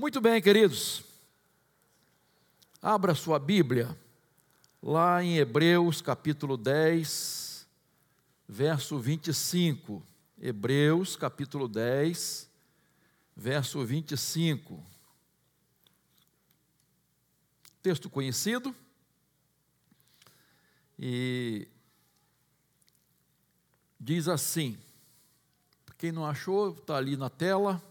Muito bem, queridos. Abra sua Bíblia, lá em Hebreus capítulo 10, verso 25. Hebreus capítulo 10, verso 25. Texto conhecido. E diz assim: quem não achou, está ali na tela.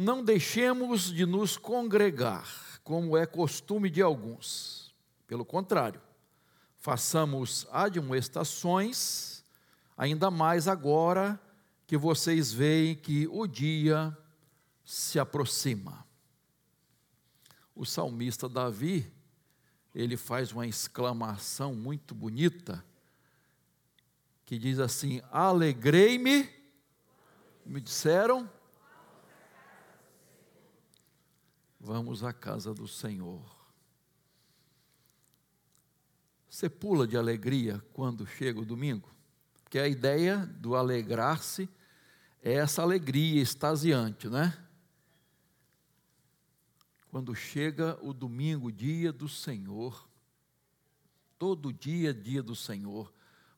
Não deixemos de nos congregar, como é costume de alguns. Pelo contrário, façamos admoestações, ainda mais agora que vocês veem que o dia se aproxima. O salmista Davi, ele faz uma exclamação muito bonita, que diz assim: Alegrei-me, me disseram, vamos à casa do Senhor. Você pula de alegria quando chega o domingo? Porque a ideia do alegrar-se é essa alegria extasiante, né? Quando chega o domingo, dia do Senhor, todo dia é dia do Senhor,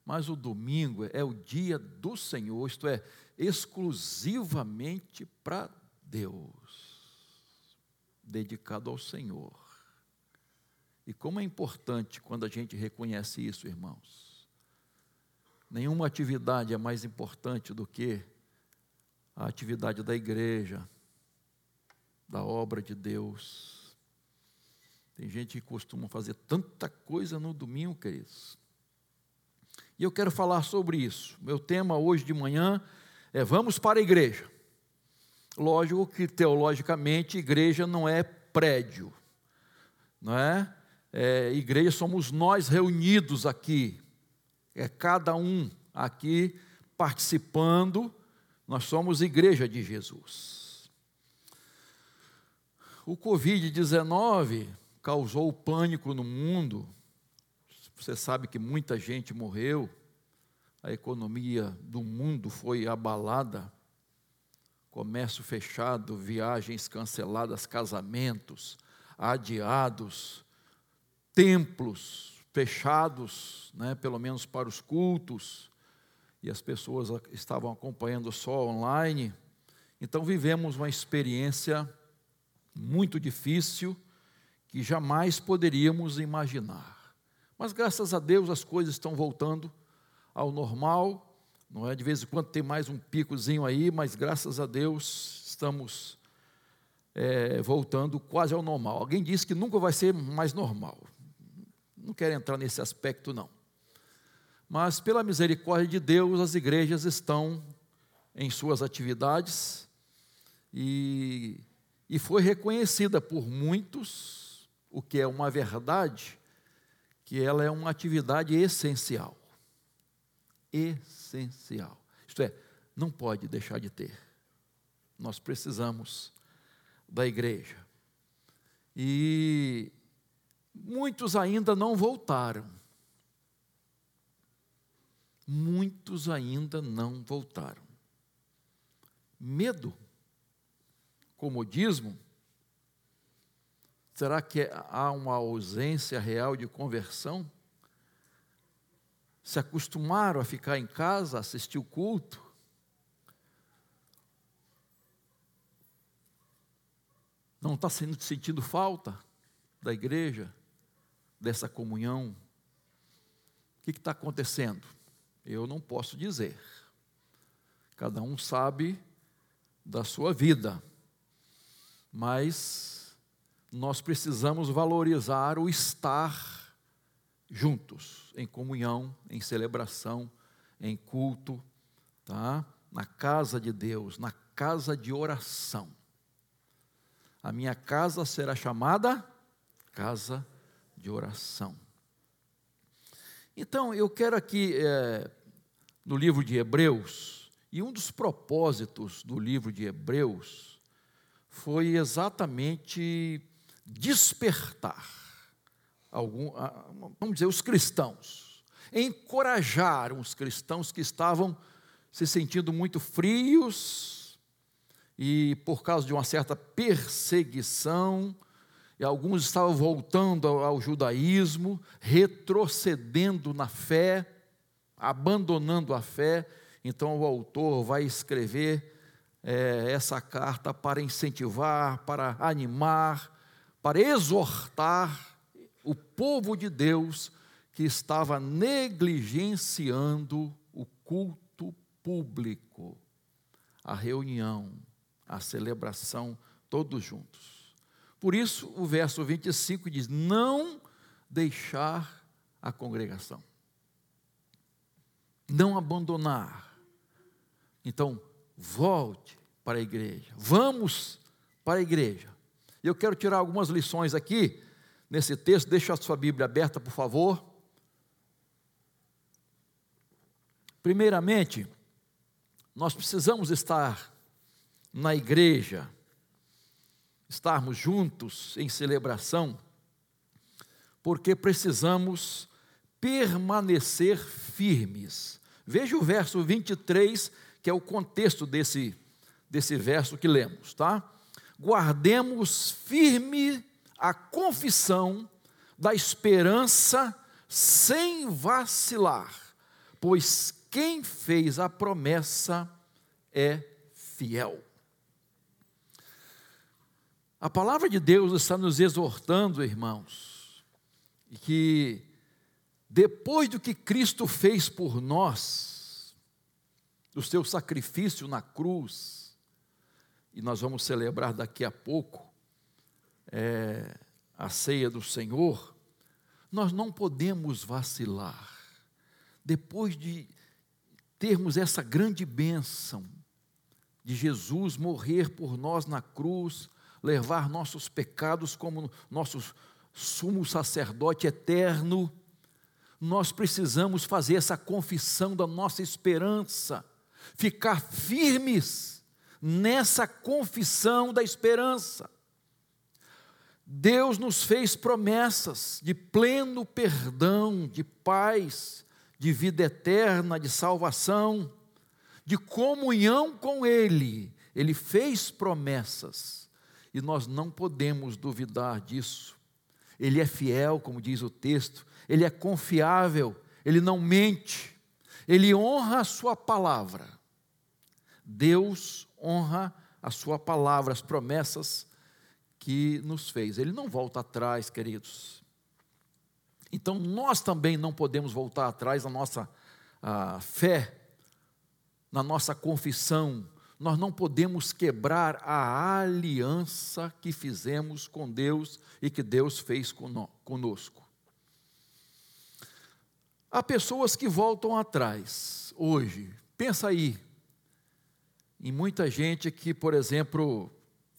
mas o domingo é o dia do Senhor, isto é, exclusivamente para Deus, dedicado ao Senhor. E como é importante quando a gente reconhece isso, irmãos. Nenhuma atividade é mais importante do que a atividade da igreja, da obra de Deus. Tem gente que costuma fazer tanta coisa no domingo, queridos. E eu quero falar sobre isso. Meu tema hoje de manhã é Vamos para a igreja. Lógico que teologicamente igreja não é prédio, não é? é igreja somos nós reunidos aqui, é cada um aqui participando, nós somos igreja de Jesus. O Covid-19 causou pânico no mundo, você sabe que muita gente morreu, a economia do mundo foi abalada, comércio fechado, viagens canceladas, casamentos adiados, templos fechados, né, pelo menos para os cultos, e as pessoas estavam acompanhando só online. Então vivemos uma experiência muito difícil que jamais poderíamos imaginar. Mas graças a Deus as coisas estão voltando ao normal, não é? De vez em quando tem mais um picozinho aí, mas graças a Deus estamos é, voltando quase ao normal. Alguém disse que nunca vai ser mais normal. Não quero entrar nesse aspecto, não. Mas pela misericórdia de Deus, as igrejas estão em suas atividades e, e foi reconhecida por muitos, o que é uma verdade, que ela é uma atividade essencial. Essencial. Isto é, não pode deixar de ter. Nós precisamos da igreja. E muitos ainda não voltaram. Muitos ainda não voltaram. Medo, comodismo, Será que há uma ausência real de conversão? Se acostumaram a ficar em casa, assistir o culto? Não está sentindo falta da igreja, dessa comunhão? O que está acontecendo? Eu não posso dizer. Cada um sabe da sua vida. Mas nós precisamos valorizar o estar juntos, em comunhão, em celebração, em culto, tá? na casa de Deus, na casa de oração. A minha casa será chamada casa de oração. Então, eu quero aqui, é, no livro de Hebreus, e um dos propósitos do livro de Hebreus foi exatamente despertar algum, vamos dizer, os cristãos, encorajar os cristãos que estavam se sentindo muito frios e por causa de uma certa perseguição, e alguns estavam voltando ao judaísmo, retrocedendo na fé, abandonando a fé. Então o autor vai escrever é, essa carta para incentivar, para animar, para exortar o povo de Deus que estava negligenciando o culto público, a reunião, a celebração, todos juntos. Por isso, o verso 25 diz: Não deixar a congregação, não abandonar. Então, volte para a igreja, vamos para a igreja. Eu quero tirar algumas lições aqui nesse texto, deixa a sua Bíblia aberta, por favor. Primeiramente, nós precisamos estar na igreja, estarmos juntos em celebração, porque precisamos permanecer firmes. Veja o verso 23, que é o contexto desse, desse verso que lemos, tá? Guardemos firme a confissão da esperança sem vacilar, pois quem fez a promessa é fiel. A palavra de Deus está nos exortando, irmãos, que depois do que Cristo fez por nós, do seu sacrifício na cruz, e nós vamos celebrar daqui a pouco, é, a ceia do Senhor, nós não podemos vacilar. Depois de termos essa grande bênção de Jesus morrer por nós na cruz, levar nossos pecados como nosso sumo sacerdote eterno, nós precisamos fazer essa confissão da nossa esperança, ficar firmes nessa confissão da esperança. Deus nos fez promessas de pleno perdão, de paz, de vida eterna, de salvação, de comunhão com Ele. Ele fez promessas e nós não podemos duvidar disso. Ele é fiel, como diz o texto, ele é confiável, ele não mente, ele honra a sua palavra. Deus honra a sua palavra, as promessas que nos fez. Ele não volta atrás, queridos. Então nós também não podemos voltar atrás na nossa fé, na nossa confissão. Nós não podemos quebrar a aliança que fizemos com Deus e que Deus fez conosco. Há pessoas que voltam atrás hoje. Pensa aí, em muita gente que, por exemplo,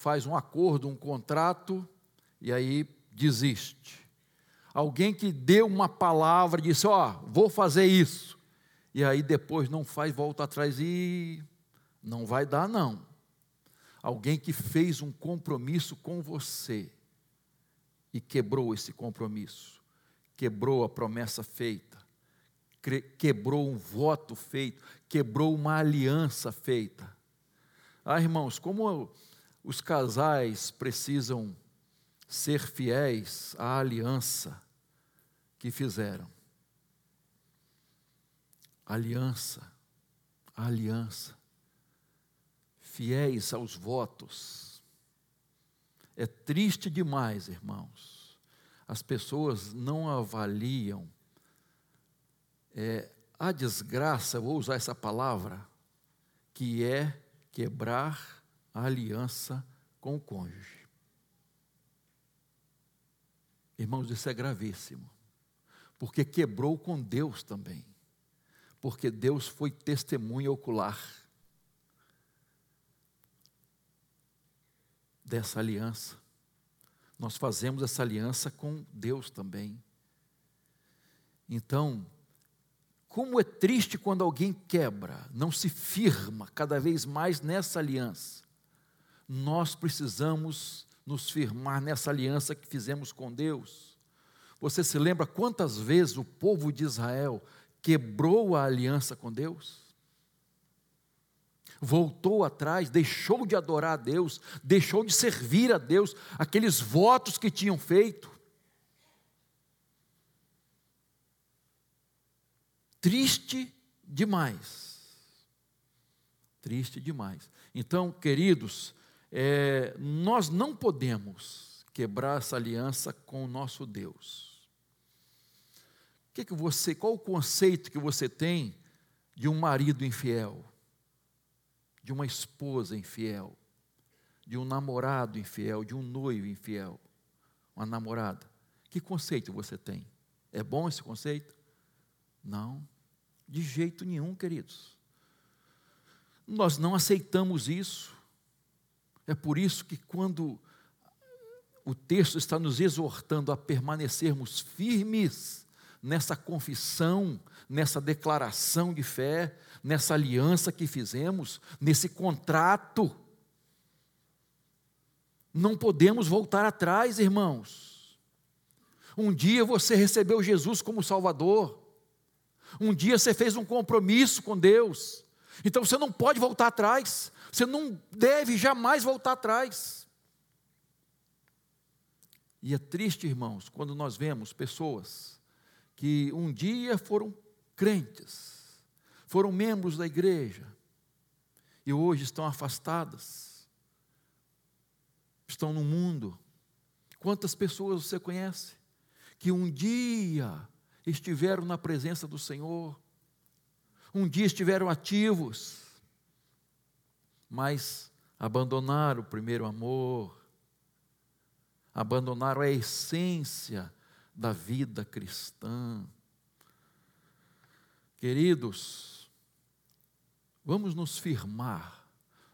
faz um acordo, um contrato e aí desiste. Alguém que deu uma palavra, disse: Ó, oh, vou fazer isso, e aí depois não faz, volta atrás e não vai dar, não. Alguém que fez um compromisso com você e quebrou esse compromisso, quebrou a promessa feita, quebrou um voto feito, quebrou uma aliança feita. Ah, irmãos, como os casais precisam ser fiéis à aliança que fizeram. Aliança, aliança. Fiéis aos votos. É triste demais, irmãos. As pessoas não avaliam é, a desgraça, vou usar essa palavra, que é quebrar a aliança com o cônjuge. Irmãos, isso é gravíssimo, porque quebrou com Deus também, porque Deus foi testemunha ocular dessa aliança. Nós fazemos essa aliança com Deus também. Então, como é triste quando alguém quebra, não se firma cada vez mais nessa aliança nós precisamos nos firmar nessa aliança que fizemos com Deus. Você se lembra quantas vezes o povo de Israel quebrou a aliança com Deus? voltou atrás, deixou de adorar a Deus, deixou de servir a Deus, aqueles votos que tinham feito. Triste demais. Triste demais. Então, queridos, é, nós não podemos quebrar essa aliança com o nosso Deus. Que que você, qual o conceito que você tem de um marido infiel? De uma esposa infiel? De um namorado infiel? De um noivo infiel? Uma namorada? Que conceito você tem? É bom esse conceito? Não, de jeito nenhum, queridos. Nós não aceitamos isso. É por isso que quando o texto está nos exortando a permanecermos firmes nessa confissão, nessa declaração de fé, nessa aliança que fizemos, nesse contrato. Não podemos voltar atrás, irmãos. Um dia você recebeu Jesus como Salvador. Um dia você fez um compromisso com Deus. Então você não pode voltar atrás. Você não deve jamais voltar atrás. E é triste, irmãos, quando nós vemos pessoas que um dia foram crentes, foram membros da igreja e hoje estão afastadas, estão no mundo. Quantas pessoas você conhece que um dia estiveram na presença do Senhor, um dia estiveram ativos, mas abandonaram o primeiro amor, abandonaram a essência da vida cristã. Queridos, vamos nos firmar,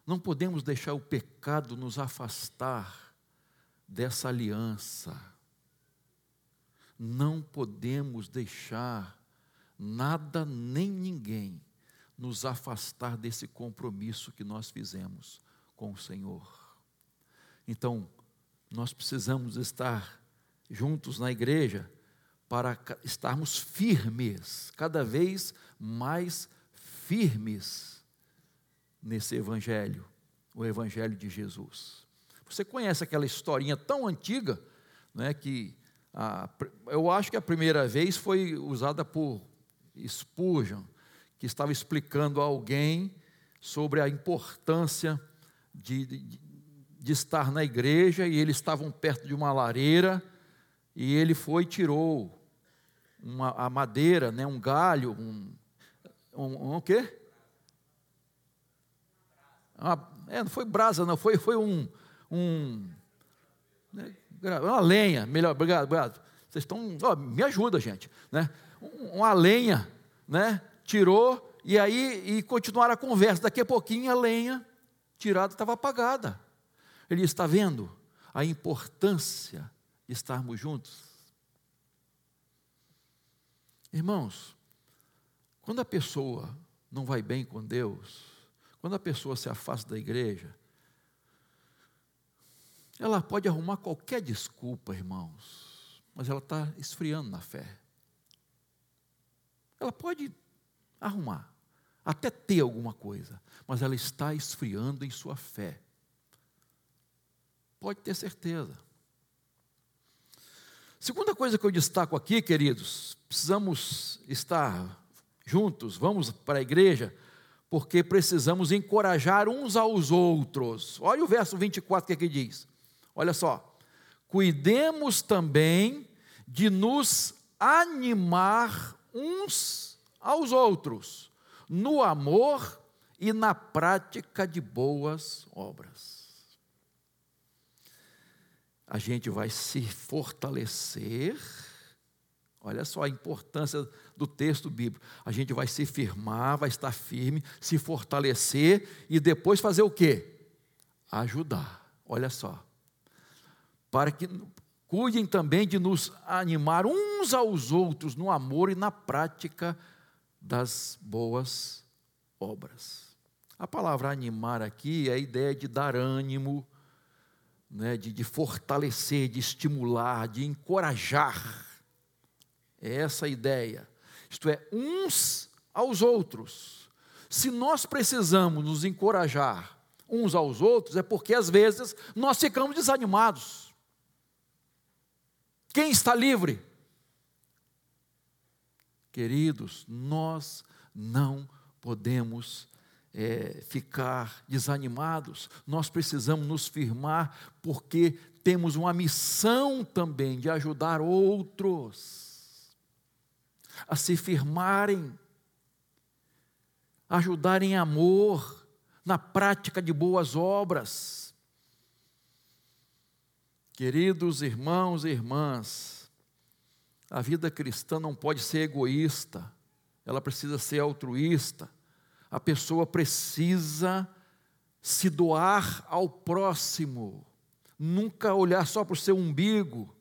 não podemos deixar o pecado nos afastar dessa aliança. Não podemos deixar nada nem ninguém nos afastar desse compromisso que nós fizemos com o Senhor. Então, nós precisamos estar juntos na igreja para estarmos firmes, cada vez mais firmes nesse evangelho, o evangelho de Jesus. Você conhece aquela historinha tão antiga, né, que a, eu acho que a primeira vez foi usada por Spurgeon, que estava explicando a alguém sobre a importância de, de, de estar na igreja e eles estavam perto de uma lareira e ele foi e tirou uma, a madeira, né, um galho, um, um, um o quê? Uma, é, não foi brasa, não, foi, foi um, um né, uma lenha, melhor, obrigado, obrigado. Vocês estão, ó, me ajuda, gente, né? Uma lenha, né? Tirou e aí e continuaram a conversa. Daqui a pouquinho a lenha tirada estava apagada. Ele está vendo a importância estarmos juntos. Irmãos, quando a pessoa não vai bem com Deus, quando a pessoa se afasta da igreja, ela pode arrumar qualquer desculpa, irmãos, mas ela está esfriando na fé. Ela pode arrumar, até ter alguma coisa, mas ela está esfriando em sua fé. Pode ter certeza. Segunda coisa que eu destaco aqui, queridos, precisamos estar juntos, vamos para a igreja, porque precisamos encorajar uns aos outros. Olha o verso 24 que aqui diz. Olha só. Cuidemos também de nos animar uns aos outros, no amor e na prática de boas obras a gente vai se fortalecer. Olha só a importância do texto bíblico. A gente vai se firmar, vai estar firme, se fortalecer e depois fazer o quê? Ajudar. Olha só. Para que cuidem também de nos animar uns aos outros no amor e na prática das boas obras. A palavra animar aqui é a ideia de dar ânimo, né, de, de fortalecer, de estimular, de encorajar. É essa a ideia. Isto é, uns aos outros. se nós precisamos nos encorajar uns aos outros, é porque às vezes nós ficamos desanimados. Quem está livre? Queridos, nós não podemos é, ficar desanimados, nós precisamos nos firmar, porque temos uma missão também de ajudar outros a se firmarem, ajudar em amor, na prática de boas obras. Queridos irmãos e irmãs, a vida cristã não pode ser egoísta, ela precisa ser altruísta. A pessoa precisa se doar ao próximo, nunca olhar só para o seu umbigo,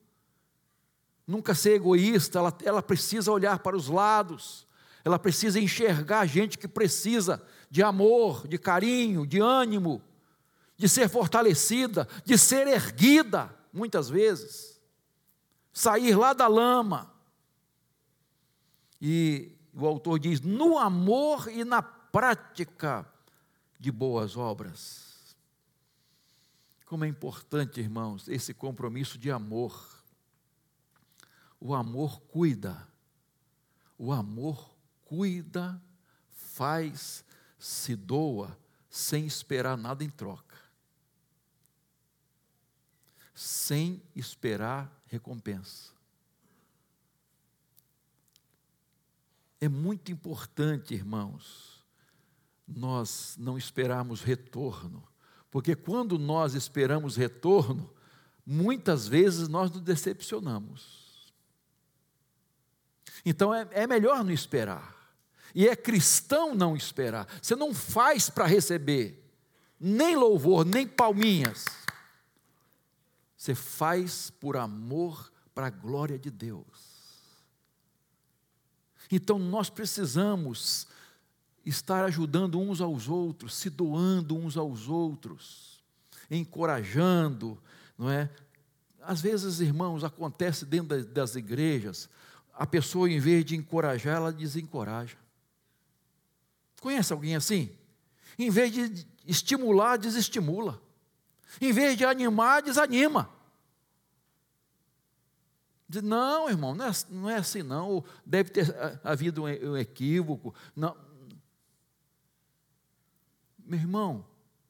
nunca ser egoísta, ela, ela precisa olhar para os lados, ela precisa enxergar gente que precisa de amor, de carinho, de ânimo, de ser fortalecida, de ser erguida, muitas vezes, sair lá da lama. E o autor diz: no amor e na prática de boas obras. Como é importante, irmãos, esse compromisso de amor. O amor cuida, o amor cuida, faz, se doa, sem esperar nada em troca, sem esperar recompensa. É muito importante, irmãos, nós não esperarmos retorno, porque quando nós esperamos retorno, muitas vezes nós nos decepcionamos. Então é, é melhor não esperar, e é cristão não esperar, você não faz para receber, nem louvor, nem palminhas, você faz por amor para a glória de Deus. Então nós precisamos estar ajudando uns aos outros, se doando uns aos outros, encorajando, não é? Às vezes, irmãos, acontece dentro das igrejas, a pessoa, em vez de encorajar, ela desencoraja. Conhece alguém assim? Em vez de estimular, desestimula. Em vez de animar, desanima. Diz, não, irmão, não é, não é assim não, deve ter havido um equívoco. Não, meu irmão,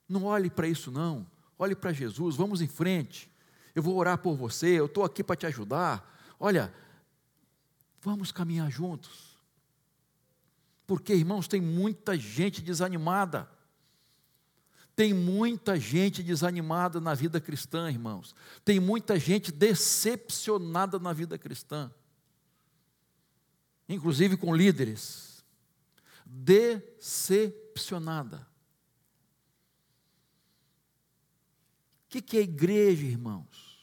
não olhe para isso não. Olhe para Jesus, vamos em frente. Eu vou orar por você, eu estou aqui para te ajudar. Olha, vamos caminhar juntos. Porque, irmãos, tem muita gente desanimada. Tem muita gente desanimada na vida cristã, irmãos. Tem muita gente decepcionada na vida cristã. Inclusive com líderes. Decepcionada. O que é igreja, irmãos?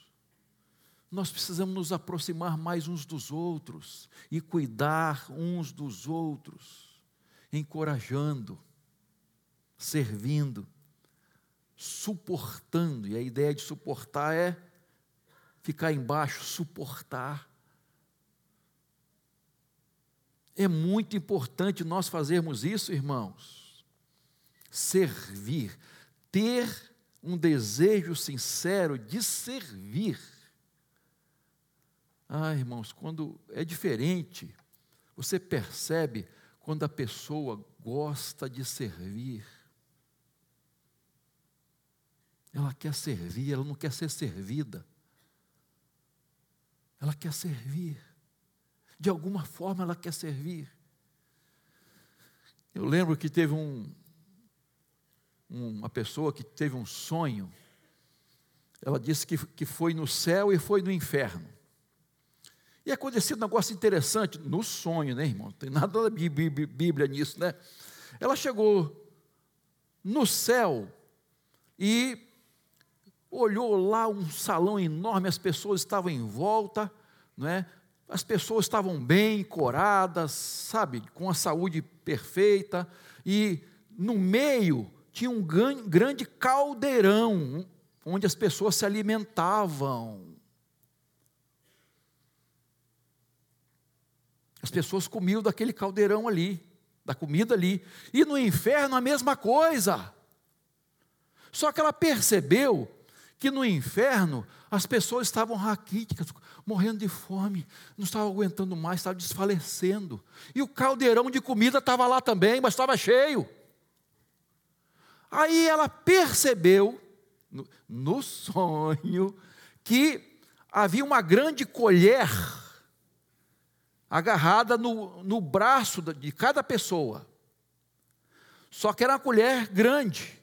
Nós precisamos nos aproximar mais uns dos outros e cuidar uns dos outros, encorajando, servindo, suportando. E a ideia de suportar é ficar embaixo, suportar. É muito importante nós fazermos isso, irmãos. Servir, ter um desejo sincero de servir. Ah, irmãos, quando é diferente, você percebe quando a pessoa gosta de servir. Ela quer servir, ela não quer ser servida. Ela quer servir. De alguma forma ela quer servir. Eu lembro que teve um, uma pessoa que teve um sonho, ela disse que, que foi no céu e foi no inferno. E aconteceu um negócio interessante no sonho, né, irmão? Tem nada da Bíblia nisso, né? Ela chegou no céu e olhou lá um salão enorme, as pessoas estavam em volta, não é? As pessoas estavam bem, coradas, sabe, com a saúde perfeita, e no meio tinha um grande caldeirão onde as pessoas se alimentavam. As pessoas comiam daquele caldeirão ali. da comida ali. E no inferno a mesma coisa. Só que ela percebeu que no inferno as pessoas estavam raquíticas, morrendo de fome, não estavam aguentando mais, estavam desfalecendo. E o caldeirão de comida estava lá também, mas estava cheio. Aí ela percebeu, no, no sonho, que havia uma grande colher agarrada no, no braço de cada pessoa. Só que era uma colher grande.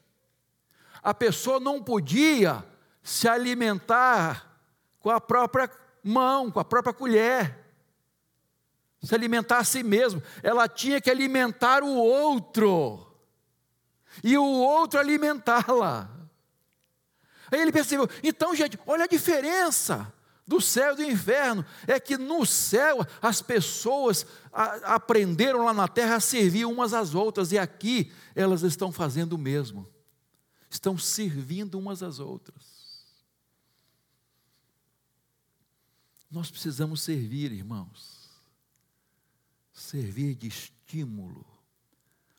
A pessoa não podia se alimentar com a própria mão, com a própria colher. Se alimentar a si mesmo. Ela tinha que alimentar o outro. E o outro alimentá-la. Aí ele percebeu, então, gente, olha a diferença do céu e do inferno, é que no céu as pessoas a, aprenderam lá na terra a servir umas às outras, e aqui elas estão fazendo o mesmo, estão servindo umas às outras. Nós precisamos servir, irmãos, servir de estímulo,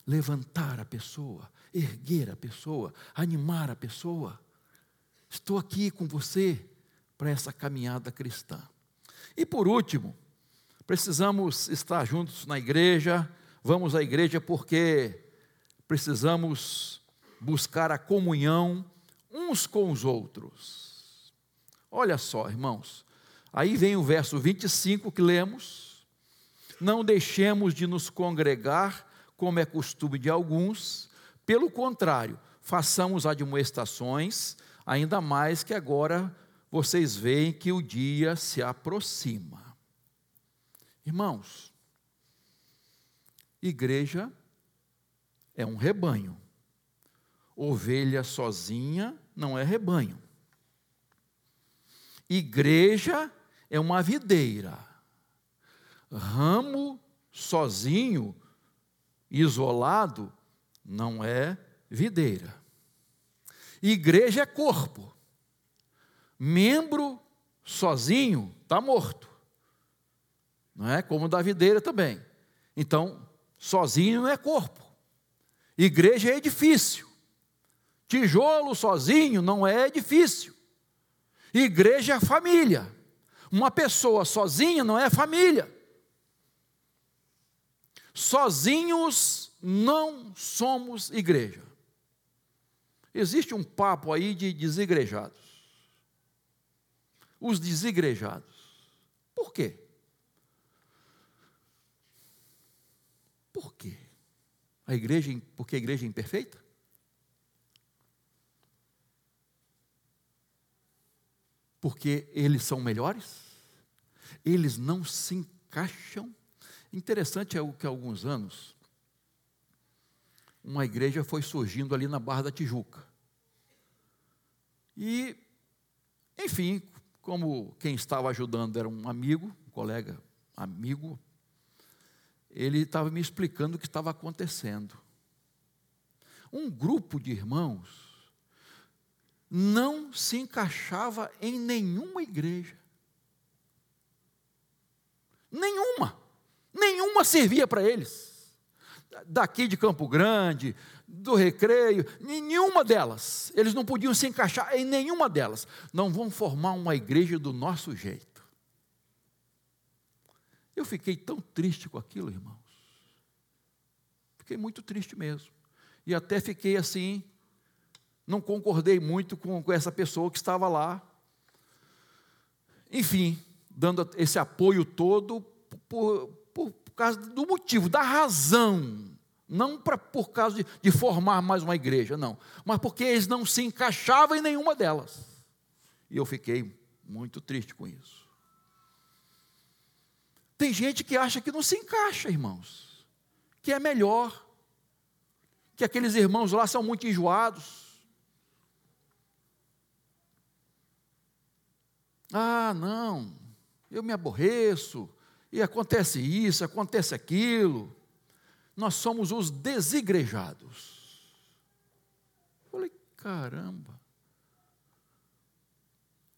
levantar a pessoa, erguer a pessoa, animar a pessoa. Estou aqui com você para essa caminhada cristã. E por último, precisamos estar juntos na igreja, vamos à igreja porque precisamos buscar a comunhão uns com os outros. Olha só, irmãos, aí vem o verso 25 que lemos: Não deixemos de nos congregar, como é costume de alguns, pelo contrário, façamos admoestações, ainda mais que agora vocês veem que o dia se aproxima. Irmãos, igreja é um rebanho. Ovelha sozinha não é rebanho. Igreja é uma videira. Ramo sozinho, isolado, não é videira. Igreja é corpo. Membro sozinho está morto. Não é? Como da videira também. Então, sozinho não é corpo. Igreja é edifício. Tijolo sozinho não é edifício. Igreja é família. Uma pessoa sozinha não é família. Sozinhos não somos igreja. Existe um papo aí de desigrejados os desigrejados. Por quê? Por quê? A igreja, porque a igreja é imperfeita? Porque eles são melhores? Eles não se encaixam? Interessante é o que há alguns anos uma igreja foi surgindo ali na Barra da Tijuca. E, enfim, como quem estava ajudando era um amigo, um colega amigo, ele estava me explicando o que estava acontecendo. Um grupo de irmãos não se encaixava em nenhuma igreja. Nenhuma. Nenhuma servia para eles. Daqui de Campo Grande, do recreio, nenhuma delas. Eles não podiam se encaixar em nenhuma delas. Não vão formar uma igreja do nosso jeito. Eu fiquei tão triste com aquilo, irmãos. Fiquei muito triste mesmo. E até fiquei assim, não concordei muito com, com essa pessoa que estava lá. Enfim, dando esse apoio todo por, por, por causa do motivo, da razão não pra, por causa de, de formar mais uma igreja, não. Mas porque eles não se encaixavam em nenhuma delas. E eu fiquei muito triste com isso. Tem gente que acha que não se encaixa, irmãos. Que é melhor. Que aqueles irmãos lá são muito enjoados. Ah, não. Eu me aborreço. E acontece isso, acontece aquilo nós somos os desigrejados. falei, caramba.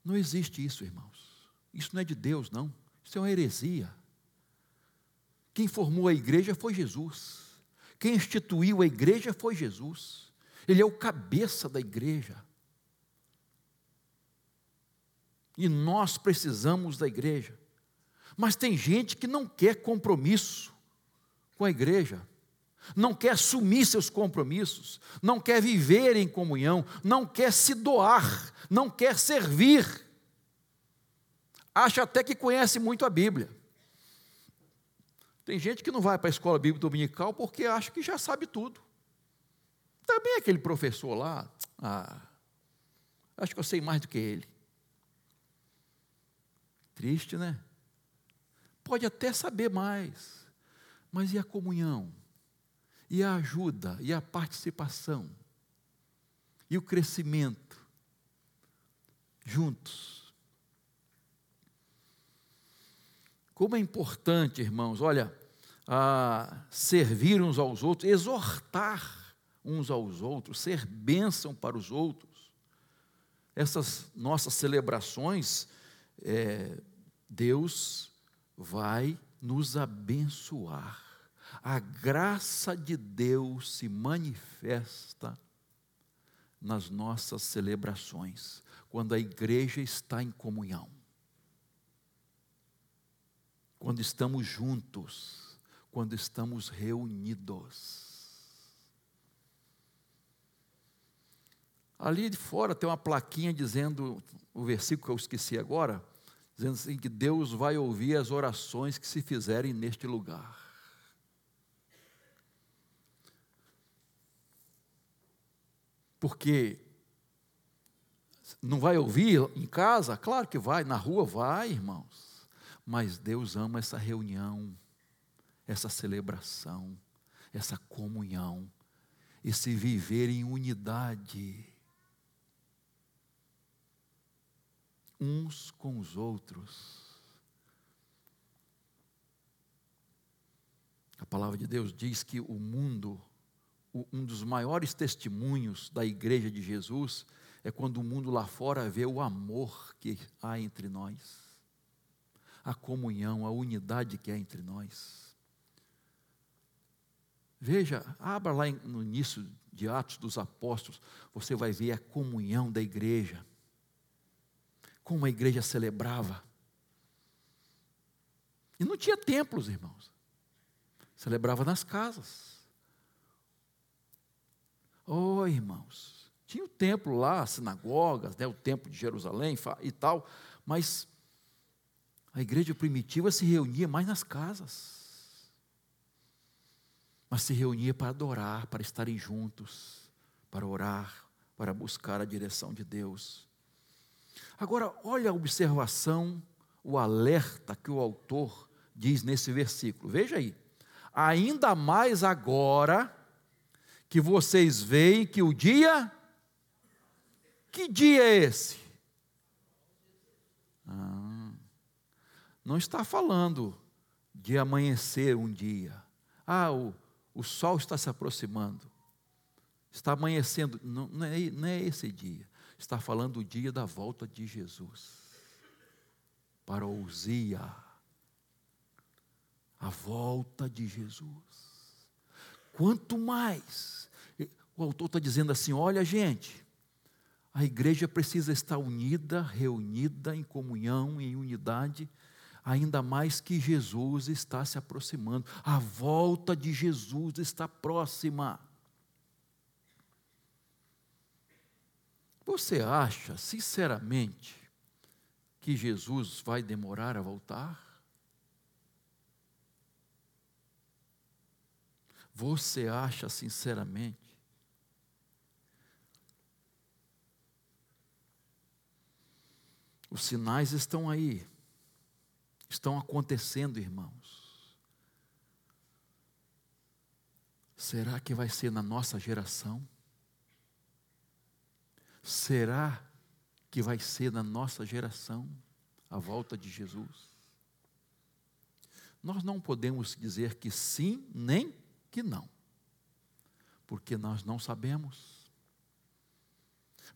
Não existe isso, irmãos. Isso não é de Deus, não. Isso é uma heresia. Quem formou a igreja foi Jesus. Quem instituiu a igreja foi Jesus. Ele é o cabeça da igreja. E nós precisamos da igreja. Mas tem gente que não quer compromisso com a igreja, não quer assumir seus compromissos, não quer viver em comunhão, não quer se doar, não quer servir. Acha até que conhece muito a Bíblia. Tem gente que não vai para a escola bíblica dominical porque acha que já sabe tudo. Também aquele professor lá, ah, acho que eu sei mais do que ele. Triste, né? Pode até saber mais, mas e a comunhão? E a ajuda? E a participação? E o crescimento? Juntos. Como é importante, irmãos, olha, servir uns aos outros, exortar uns aos outros, ser bênção para os outros. Essas nossas celebrações, é, Deus vai nos abençoar. A graça de Deus se manifesta nas nossas celebrações, quando a igreja está em comunhão. Quando estamos juntos, quando estamos reunidos. Ali de fora tem uma plaquinha dizendo o versículo que eu esqueci agora, dizendo assim que Deus vai ouvir as orações que se fizerem neste lugar. Porque não vai ouvir em casa? Claro que vai, na rua vai, irmãos. Mas Deus ama essa reunião, essa celebração, essa comunhão, esse viver em unidade. Uns com os outros. A palavra de Deus diz que o mundo, um dos maiores testemunhos da igreja de Jesus, é quando o mundo lá fora vê o amor que há entre nós, a comunhão, a unidade que há entre nós. Veja, abra lá no início de Atos dos Apóstolos, você vai ver a comunhão da igreja como a igreja celebrava. E não tinha templos, irmãos. Celebrava nas casas. Oh, irmãos, tinha o templo lá, as sinagogas, né, o templo de Jerusalém e tal, mas a igreja primitiva se reunia mais nas casas. Mas se reunia para adorar, para estarem juntos, para orar, para buscar a direção de Deus. Agora, olha a observação, o alerta que o autor diz nesse versículo. Veja aí. Ainda mais agora que vocês veem que o dia. Que dia é esse? Ah, não está falando de amanhecer um dia. Ah, o, o sol está se aproximando. Está amanhecendo. Não, não, é, não é esse dia está falando o dia da volta de Jesus. Para ousia, a volta de Jesus. Quanto mais, o autor está dizendo assim: olha, gente, a igreja precisa estar unida, reunida em comunhão, em unidade, ainda mais que Jesus está se aproximando. A volta de Jesus está próxima. Você acha, sinceramente, que Jesus vai demorar a voltar? Você acha, sinceramente, Os sinais estão aí, estão acontecendo, irmãos. Será que vai ser na nossa geração? Será que vai ser na nossa geração a volta de Jesus? Nós não podemos dizer que sim, nem que não, porque nós não sabemos.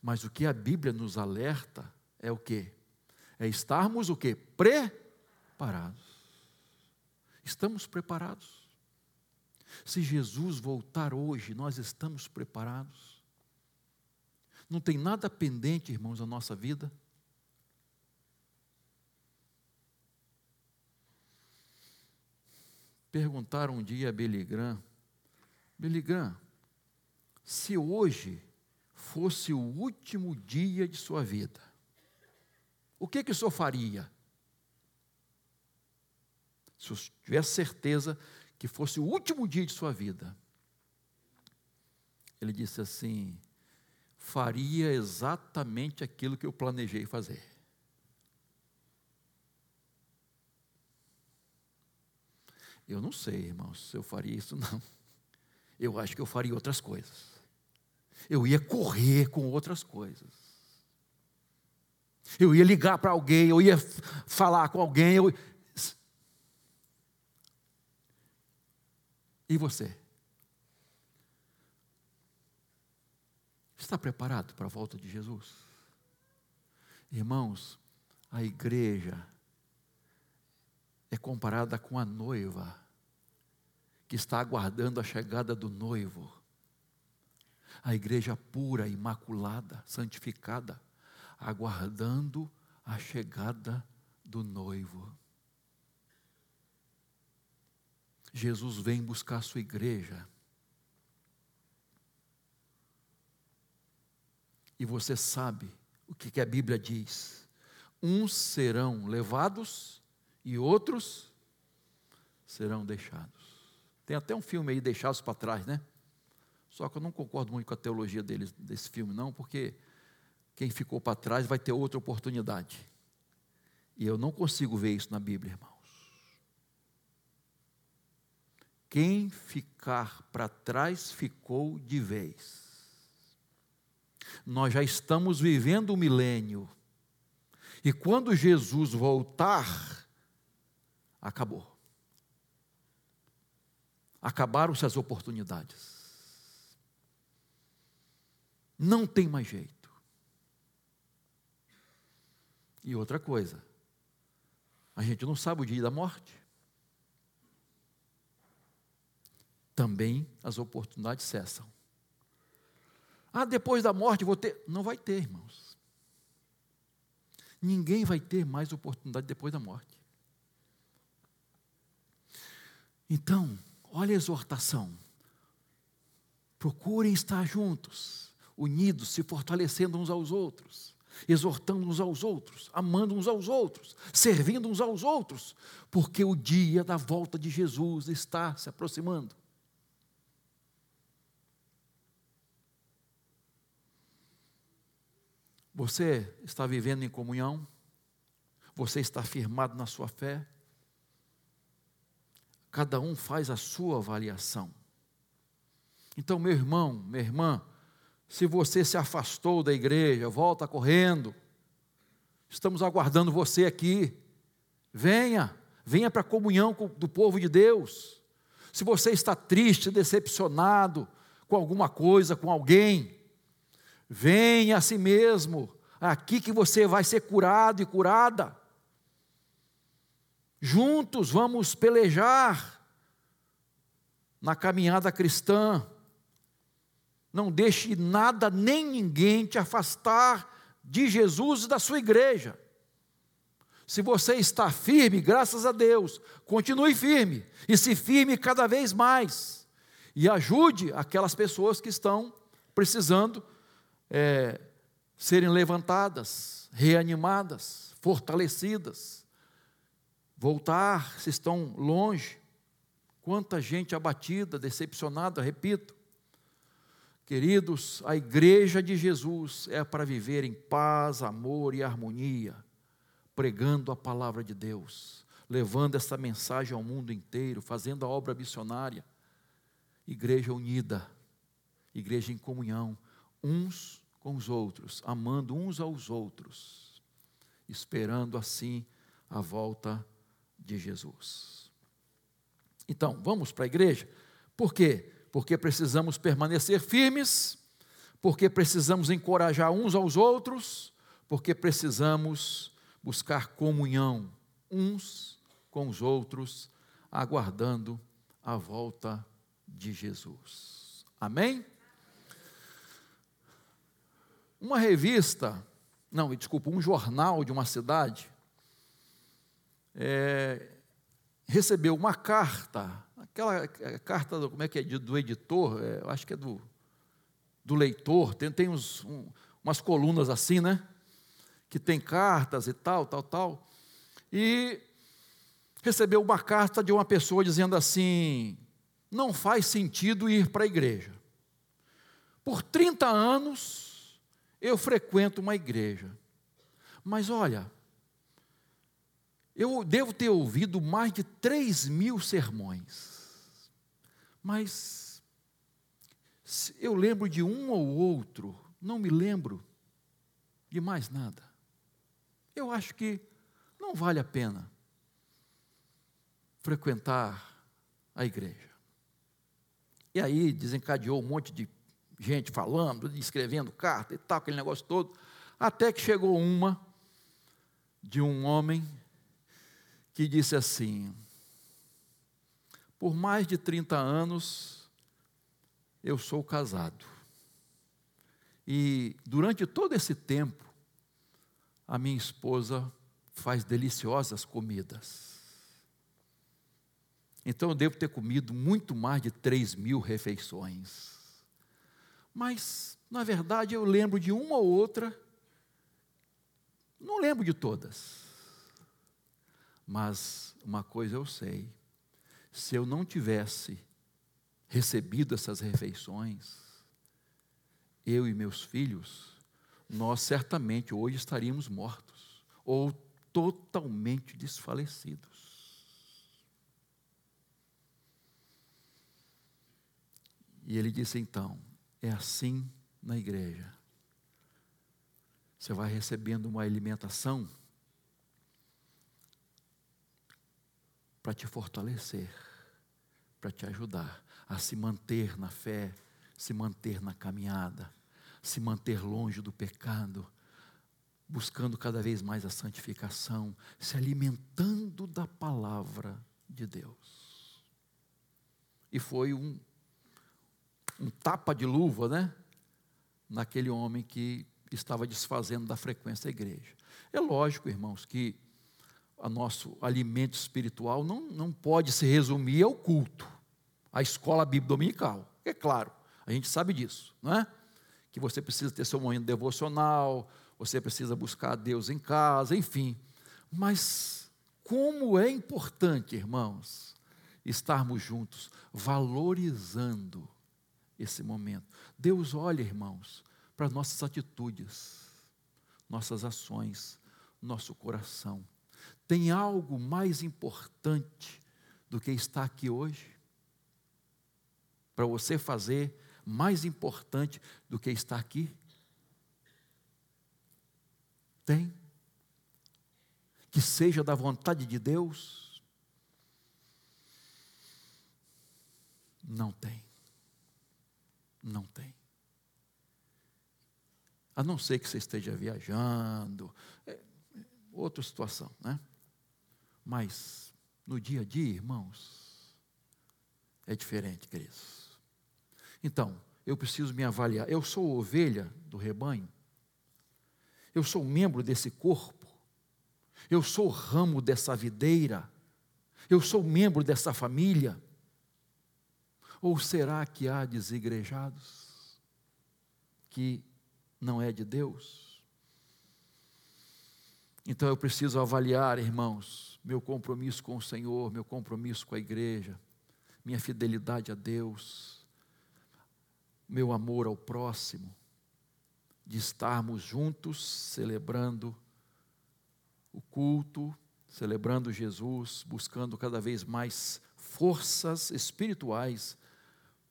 Mas o que a Bíblia nos alerta é o que? É estarmos o que? Preparados. Estamos preparados. Se Jesus voltar hoje, nós estamos preparados? Não tem nada pendente, irmãos, na nossa vida? Perguntaram um dia a Billy Graham, se hoje fosse o último dia de sua vida, o que que o senhor faria? Se eu tivesse certeza que fosse o último dia de sua vida, ele disse assim: faria exatamente aquilo que eu planejei fazer. Eu não sei, irmãos, se eu faria isso, não. Eu acho que eu faria outras coisas eu ia correr com outras coisas. Eu ia ligar para alguém, eu ia falar com alguém. Eu... E você? Está preparado para a volta de Jesus? Irmãos, a igreja é comparada com a noiva que está aguardando a chegada do noivo a igreja pura, imaculada, santificada, aguardando a chegada do noivo. Jesus vem buscar a sua igreja. E você sabe o que, a Bíblia diz: uns serão levados e outros serão deixados. Tem até um filme aí, Deixados para Trás, né? Só que eu não concordo muito com a teologia deles, desse filme, não, porque quem ficou para trás vai ter outra oportunidade. E eu não consigo ver isso na Bíblia, irmãos. Quem ficar para trás ficou de vez. Nós já estamos vivendo o milênio. E quando Jesus voltar, acabou. Acabaram-se as oportunidades. Não tem mais jeito. E outra coisa, a gente não sabe o dia da morte. Também as oportunidades cessam. Ah, depois da morte vou ter. Não vai ter, irmãos. Ninguém vai ter mais oportunidade depois da morte. Então, olha a exortação. Procurem estar juntos unidos, se fortalecendo uns aos outros, exortando uns aos outros, amando uns aos outros, servindo uns aos outros, porque o dia da volta de Jesus está se aproximando. Você está vivendo em comunhão? Você está firmado na sua fé? Cada um faz a sua avaliação. Então, meu irmão, minha irmã, se você se afastou da igreja, volta correndo. Estamos aguardando você aqui. Venha, venha para a comunhão do povo de Deus. Se você está triste, decepcionado com alguma coisa, com alguém, venha a si mesmo. Aqui que você vai ser curado e curada. Juntos vamos pelejar na caminhada cristã. Não deixe nada nem ninguém te afastar de Jesus e da sua igreja. Se você está firme, graças a Deus, continue firme e se firme cada vez mais. E ajude aquelas pessoas que estão precisando é, serem levantadas, reanimadas, fortalecidas, voltar se estão longe. Quanta gente abatida, decepcionada, repito. Queridos, a igreja de Jesus é para viver em paz, amor e harmonia, pregando a palavra de Deus, levando essa mensagem ao mundo inteiro, fazendo a obra missionária. Igreja unida, igreja em comunhão, uns com os outros, amando uns aos outros, esperando assim a volta de Jesus. Então, vamos para a igreja? Por quê? porque precisamos permanecer firmes, porque precisamos encorajar uns aos outros, porque precisamos buscar comunhão uns com os outros, aguardando a volta de Jesus. Amém? Uma revista, não, desculpa, um jornal de uma cidade, é, recebeu uma carta, aquela é, carta, do, como é que é, do editor, é, acho que é do, do leitor, tem, tem uns, um, umas colunas assim, né? Que tem cartas e tal, tal, tal. E recebeu uma carta de uma pessoa dizendo assim: não faz sentido ir para a igreja. Por 30 anos eu frequento uma igreja. Mas olha, eu devo ter ouvido mais de 3 mil sermões. Mas eu lembro de um ou outro, não me lembro de mais nada. Eu acho que não vale a pena frequentar a igreja. E aí desencadeou um monte de gente falando, escrevendo carta e tal, aquele negócio todo, até que chegou uma de um homem que disse assim: Por mais de 30 anos eu sou casado. E durante todo esse tempo, a minha esposa faz deliciosas comidas. Então eu devo ter comido muito mais de 3 mil refeições. Mas, na verdade, eu lembro de uma ou outra, não lembro de todas. Mas uma coisa eu sei: se eu não tivesse recebido essas refeições, eu e meus filhos, nós certamente hoje estaríamos mortos, ou totalmente desfalecidos. E ele disse então: é assim na igreja. Você vai recebendo uma alimentação para te fortalecer, para te ajudar a se manter na fé, se manter na caminhada, se manter longe do pecado, buscando cada vez mais a santificação, se alimentando da palavra de Deus. E foi um, um tapa de luva, né? Naquele homem que estava desfazendo da frequência da igreja. É lógico, irmãos, que o nosso alimento espiritual não, não pode se resumir ao culto, à escola bíblica dominical. É claro, a gente sabe disso, não é? Que você precisa ter seu momento devocional, você precisa buscar a Deus em casa, enfim. Mas como é importante, irmãos, estarmos juntos, valorizando esse momento. Deus olha, irmãos, para nossas atitudes, nossas ações, nosso coração. Tem algo mais importante do que estar aqui hoje? Para você fazer mais importante do que estar aqui? Tem? Que seja da vontade de Deus? Não tem. Não tem. A não ser que você esteja viajando, é outra situação, né? Mas no dia a dia, irmãos, é diferente, queridos. Então, eu preciso me avaliar. Eu sou ovelha do rebanho. Eu sou membro desse corpo. Eu sou ramo dessa videira. Eu sou membro dessa família. Ou será que há desigrejados que não é de Deus? Então eu preciso avaliar, irmãos, meu compromisso com o Senhor, meu compromisso com a igreja, minha fidelidade a Deus, meu amor ao próximo de estarmos juntos celebrando o culto, celebrando Jesus, buscando cada vez mais forças espirituais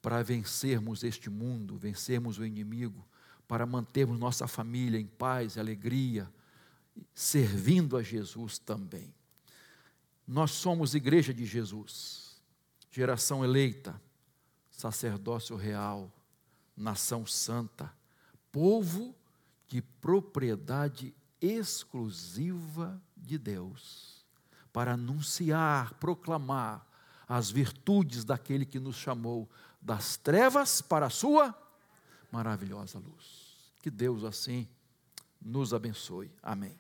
para vencermos este mundo, vencermos o inimigo, para mantermos nossa família em paz e alegria, servindo a Jesus também. Nós somos igreja de Jesus, geração eleita, sacerdócio real, nação santa povo de propriedade exclusiva de Deus, para anunciar, proclamar as virtudes daquele que nos chamou das trevas para a sua maravilhosa luz. Que Deus assim nos abençoe. Amém.